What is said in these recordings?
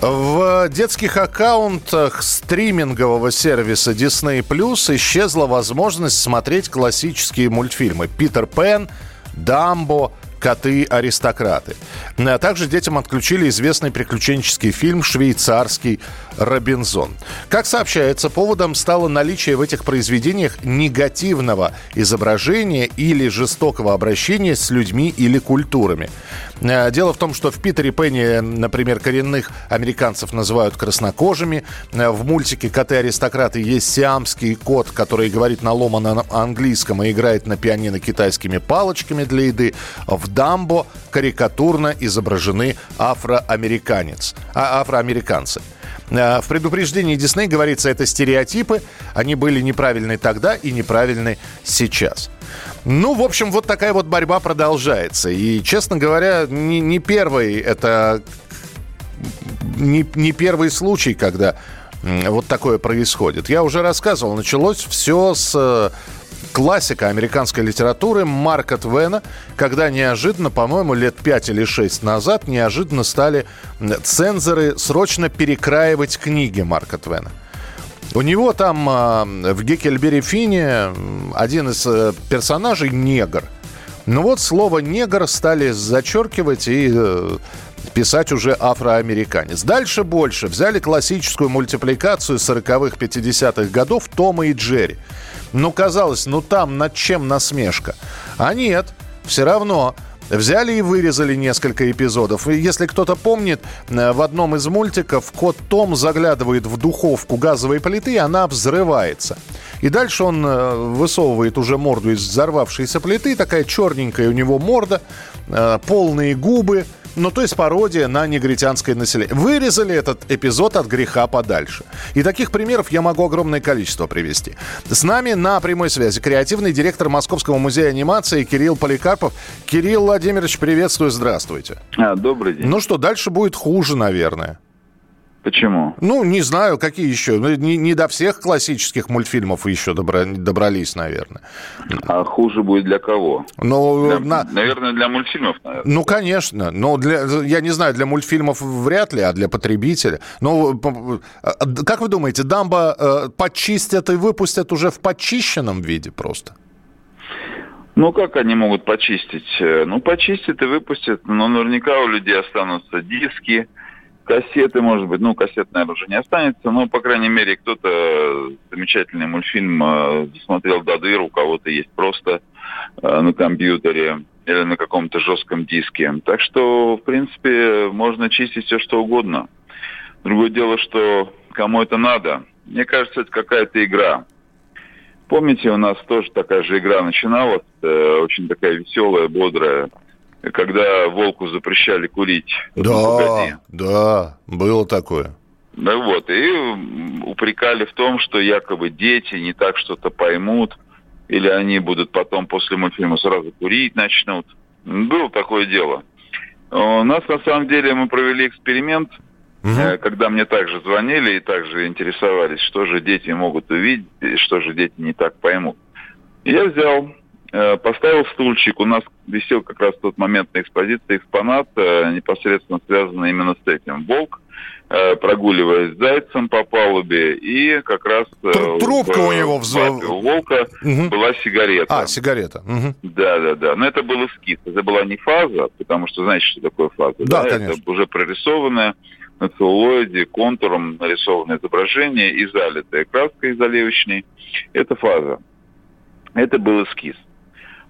В детских аккаунтах стримингового сервиса Disney Plus исчезла возможность смотреть классические мультфильмы. «Питер Пен», «Дамбо», «Коты-аристократы». А также детям отключили известный приключенческий фильм «Швейцарский Робинзон». Как сообщается, поводом стало наличие в этих произведениях негативного изображения или жестокого обращения с людьми или культурами. Э, Дело в том, что в Питере Пенни, например, коренных американцев называют краснокожими. Э, В мультике «Коты-аристократы» есть сиамский кот, который говорит на ломаном английском и играет на пианино китайскими палочками для еды. В «Дамбо» карикатурно изображены афроамериканец, а, афроамериканцы. Э, В предупреждении Дисней говорится, это стереотипы, они были неправильны тогда и неправильны сейчас. Ну, в общем, вот такая вот борьба продолжается. И, честно говоря, не, не первый это не, не первый случай, когда вот такое происходит. Я уже рассказывал, началось все с э, классика американской литературы Марка Твена, когда неожиданно, по-моему, лет 5 или 6 назад, неожиданно стали цензоры срочно перекраивать книги Марка Твена. У него там а, в Геккельбери Фине один из э, персонажей негр. Ну вот слово негр стали зачеркивать и э, писать уже афроамериканец. Дальше больше. Взяли классическую мультипликацию 40-х, 50-х годов Тома и Джерри. Ну, казалось, ну там над чем насмешка. А нет, все равно Взяли и вырезали несколько эпизодов. И если кто-то помнит, э, в одном из мультиков кот Том заглядывает в духовку газовой плиты, и она взрывается. И дальше он э, высовывает уже морду из взорвавшейся плиты, такая черненькая у него морда, э, полные губы, ну, то есть пародия на негритянское население. Вырезали этот эпизод от греха подальше. И таких примеров я могу огромное количество привести. С нами на прямой связи креативный директор Московского музея анимации Кирилл Поликарпов. Кирилл Владимирович, приветствую, здравствуйте. А, добрый день. Ну что, дальше будет хуже, наверное. Почему? Ну, не знаю, какие еще. Ну, Не, не до всех классических мультфильмов еще добра- добрались, наверное. А хуже будет для кого? Но, Для- на- Наверное, для мультфильмов, наверное. Ну, конечно. Но для, я не знаю, для мультфильмов вряд ли, а для потребителя. Ну, как вы думаете, Дамбо э, почистят и выпустят уже в почищенном виде просто? Ну, как они могут почистить? Э, Ну, почистят и выпустят, но наверняка у людей останутся диски, кассеты, может быть. Ну, кассет, наверное, уже не останется, но, по крайней мере, кто-то замечательный мультфильм э, до дыр, у кого-то есть просто э, на компьютере или на каком-то жестком диске. Так что, в принципе, можно чистить все, что угодно. Другое дело, что кому это надо. Мне кажется, это какая-то игра. Помните, у нас тоже такая же игра начиналась, э, очень такая веселая, бодрая, когда волку запрещали курить. Да, погоди. да, было такое. Ну вот, и упрекали в том, что якобы дети не так что-то поймут, или они будут потом после мультфильма сразу курить начнут. Было такое дело. У нас на самом деле мы провели эксперимент, э, когда мне также звонили и также интересовались, что же дети могут увидеть, что же дети не так поймут. Я взял, поставил стульчик, у нас висел как раз в тот момент на экспозиции экспонат, э, непосредственно связанный именно с этим. Волк, э, прогуливаясь с зайцем по палубе, и как раз... э, Тру- трубка у него в у волка Мгм. была сигарета. А, сигарета. Мгм. Да, да, да. Но это был эскиз. Это была не фаза, потому что знаете, что такое фаза? Да, Это конечно. уже прорисованное на целлулоиде контуром нарисованное изображение и залитое краской заливочной. Это фаза. Это был эскиз.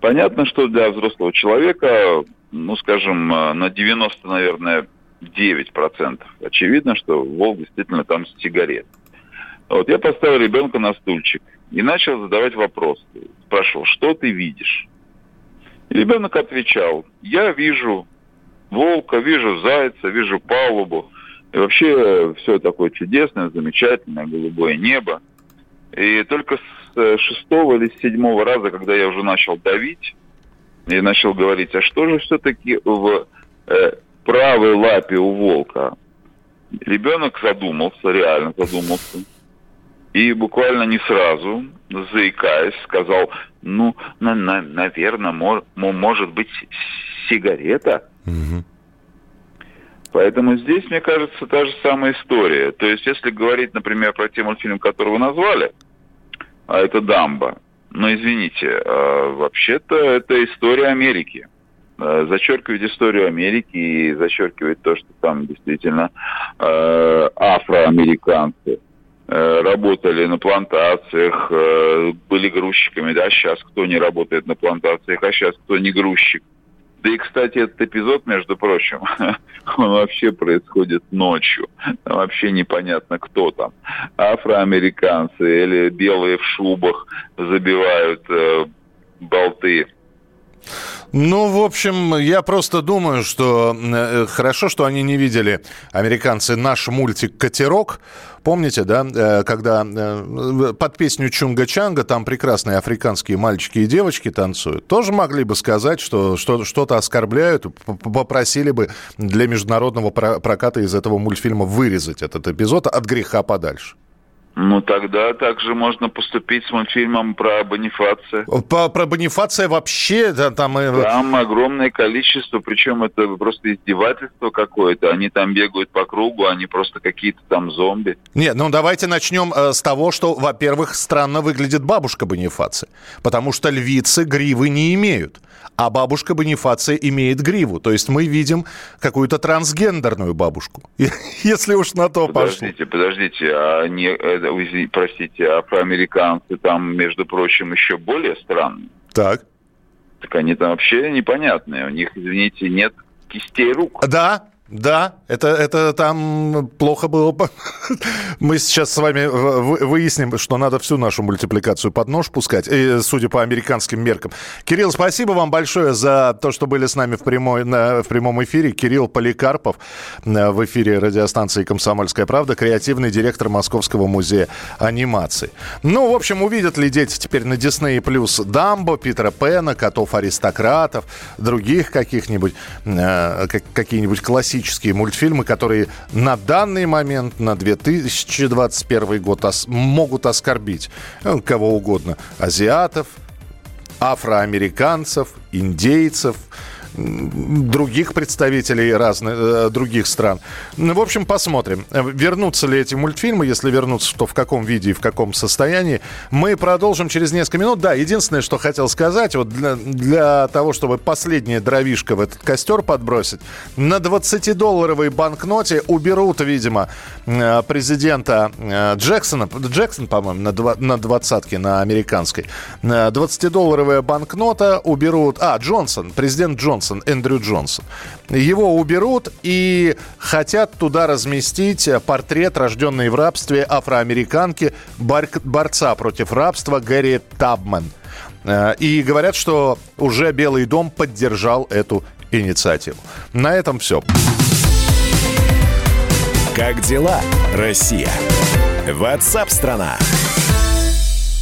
Понятно, что для взрослого человека, ну, скажем, э, на 90, наверное, 9%. Очевидно, что волк действительно там сигарет. Вот я поставил ребенка на стульчик и начал задавать вопрос. Спрашивал, что ты видишь? И ребенок отвечал, я вижу волка, вижу зайца, вижу палубу. И вообще все такое чудесное, замечательное, голубое небо. И только с шестого или седьмого раза, когда я уже начал давить и начал говорить, а что же все-таки в э, правой лапе у волка? Ребенок задумался, реально задумался. И буквально не сразу, заикаясь, сказал, ну, на, на, наверное, мор, может быть, сигарета. Угу. Поэтому здесь, мне кажется, та же самая история. То есть, если говорить, например, про те мультфильмы, которые вы назвали, а это «Дамба», но извините, э, вообще-то это история Америки. Э, зачеркивает историю Америки и зачеркивает то, что там действительно э, афроамериканцы работали на плантациях, были грузчиками, да, сейчас кто не работает на плантациях, а сейчас кто не грузчик. Да и, кстати, этот эпизод, между прочим, он вообще происходит ночью. Вообще непонятно, кто там. Афроамериканцы или белые в шубах забивают э, болты ну, в общем, я просто думаю, что э, хорошо, что они не видели, американцы, наш мультик «Катерок». Помните, да, э, когда э, под песню Чунга-Чанга там прекрасные африканские мальчики и девочки танцуют, тоже могли бы сказать, что что-то оскорбляют, попросили бы для международного проката из этого мультфильма вырезать этот эпизод от греха подальше. Ну, тогда также можно поступить с мультфильмом про Бонифация. По, про Бонифация вообще, да, там... Там огромное количество, причем это просто издевательство какое-то. Они там бегают по кругу, они просто какие-то там зомби. Нет, ну давайте начнем э, с того, что, во-первых, странно выглядит бабушка Бонифация. Потому что львицы гривы не имеют а бабушка Бонифация имеет гриву. То есть мы видим какую-то трансгендерную бабушку, если уж на то пошло. Подождите, подождите, а не, э, простите, афроамериканцы там, между прочим, еще более странные. Так. Так они там вообще непонятные. У них, извините, нет кистей рук. Да, да, это, это там плохо было. Мы сейчас с вами выясним, что надо всю нашу мультипликацию под нож пускать, судя по американским меркам. Кирилл, спасибо вам большое за то, что были с нами в, прямой, на, в прямом эфире. Кирилл Поликарпов э, в эфире радиостанции «Комсомольская правда», креативный директор Московского музея анимации. Ну, в общем, увидят ли дети теперь на Disney плюс Дамбо, Питера Пена, котов-аристократов, других каких-нибудь, э, какие-нибудь классические классические мультфильмы, которые на данный момент, на 2021 год ос- могут оскорбить ну, кого угодно. Азиатов, афроамериканцев, индейцев – других представителей разных, э, других стран. Ну, в общем, посмотрим, вернутся ли эти мультфильмы, если вернутся, то в каком виде и в каком состоянии. Мы продолжим через несколько минут. Да, единственное, что хотел сказать, вот для, для того, чтобы последняя дровишка в этот костер подбросить, на 20-долларовой банкноте уберут, видимо, э, президента э, Джексона, Джексон, по-моему, на, 2, на двадцатке, на американской. 20-долларовая банкнота уберут... А, Джонсон, президент Джонсон Джонсон, Эндрю Джонсон. Его уберут и хотят туда разместить портрет, рожденный в рабстве афроамериканки, борца против рабства Гэри Табман. Э, и говорят, что уже Белый дом поддержал эту инициативу. На этом все. Как дела, Россия? Ватсап-страна! страна